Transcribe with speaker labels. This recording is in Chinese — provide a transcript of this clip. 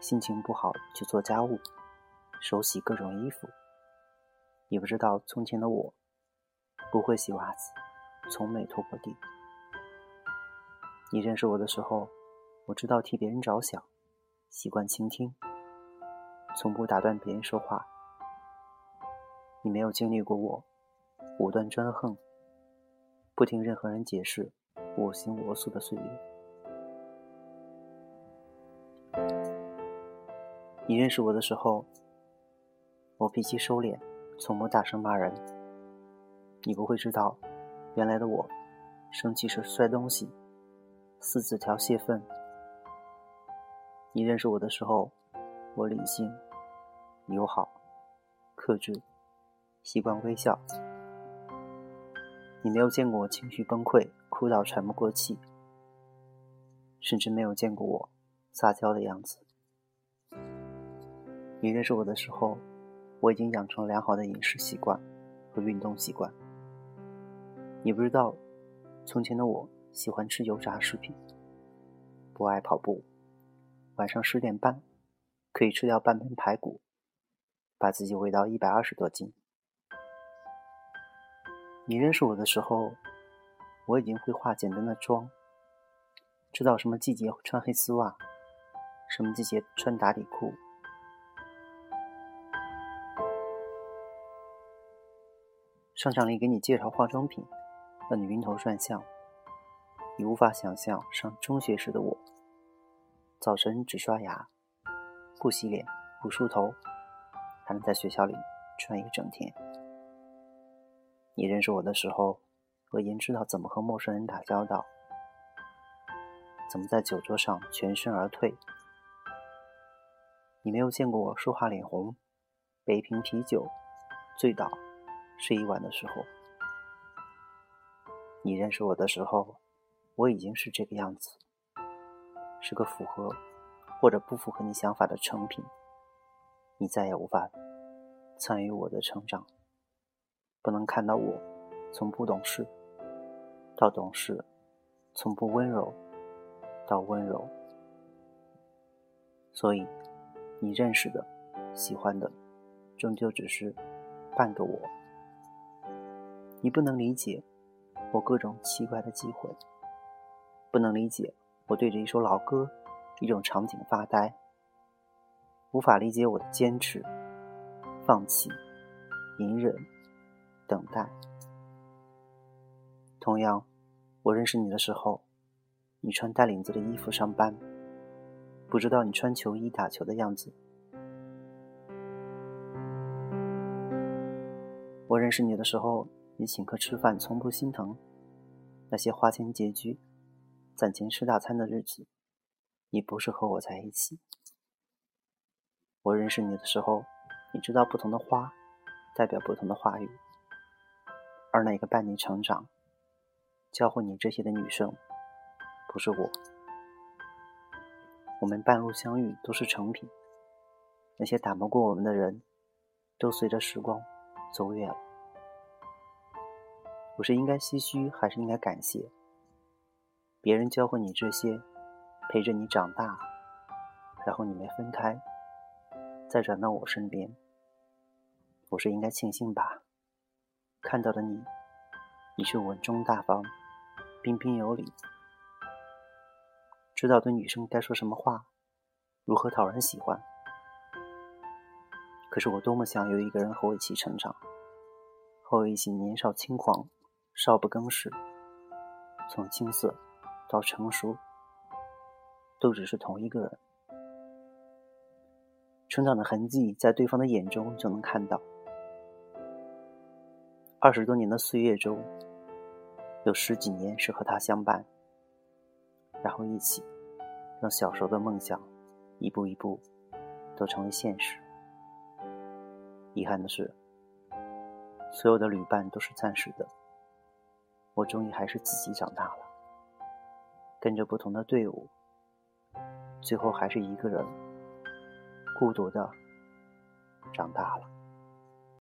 Speaker 1: 心情不好就做家务，手洗各种衣服。你不知道从前的我，不会洗袜子，从没拖过地。你认识我的时候，我知道替别人着想，习惯倾听，从不打断别人说话。你没有经历过我武断专横，不听任何人解释，我行我素的岁月。你认识我的时候，我脾气收敛，从不大声骂人。你不会知道，原来的我，生气时摔东西，撕纸条泄愤。你认识我的时候，我理性、友好、克制，习惯微笑。你没有见过我情绪崩溃、哭到喘不过气，甚至没有见过我撒娇的样子。你认识我的时候，我已经养成良好的饮食习惯和运动习惯。你不知道，从前的我喜欢吃油炸食品，不爱跑步，晚上十点半可以吃掉半盆排骨，把自己喂到一百二十多斤。你认识我的时候，我已经会化简单的妆，知道什么季节穿黑丝袜，什么季节穿打底裤。商场里给你介绍化妆品，让你晕头转向。你无法想象上中学时的我，早晨只刷牙，不洗脸，不梳头，还能在学校里转一整天。你认识我的时候，我已经知道怎么和陌生人打交道，怎么在酒桌上全身而退。你没有见过我说话脸红，背一瓶啤酒，醉倒。睡一晚的时候，你认识我的时候，我已经是这个样子，是个符合或者不符合你想法的成品。你再也无法参与我的成长，不能看到我从不懂事到懂事，从不温柔到温柔。所以，你认识的、喜欢的，终究只是半个我。你不能理解我各种奇怪的机会，不能理解我对着一首老歌、一种场景发呆，无法理解我的坚持、放弃、隐忍、等待。同样，我认识你的时候，你穿带领子的衣服上班，不知道你穿球衣打球的样子。我认识你的时候。你请客吃饭从不心疼，那些花钱拮据、攒钱吃大餐的日子，你不是和我在一起。我认识你的时候，你知道不同的花代表不同的话语，而那个伴你成长、教会你这些的女生，不是我。我们半路相遇都是成品，那些打不过我们的人，都随着时光走远了。我是应该唏嘘，还是应该感谢？别人教会你这些，陪着你长大，然后你们分开，再转到我身边。我是应该庆幸吧？看到的你，你是稳重大方、彬彬有礼，知道对女生该说什么话，如何讨人喜欢。可是我多么想有一个人和我一起成长，和我一起年少轻狂。少不更事，从青涩到成熟，都只是同一个人。成长的痕迹在对方的眼中就能看到。二十多年的岁月中，有十几年是和他相伴，然后一起让小时候的梦想一步一步都成为现实。遗憾的是，所有的旅伴都是暂时的。我终于还是自己长大了，跟着不同的队伍，最后还是一个人孤独的长大了。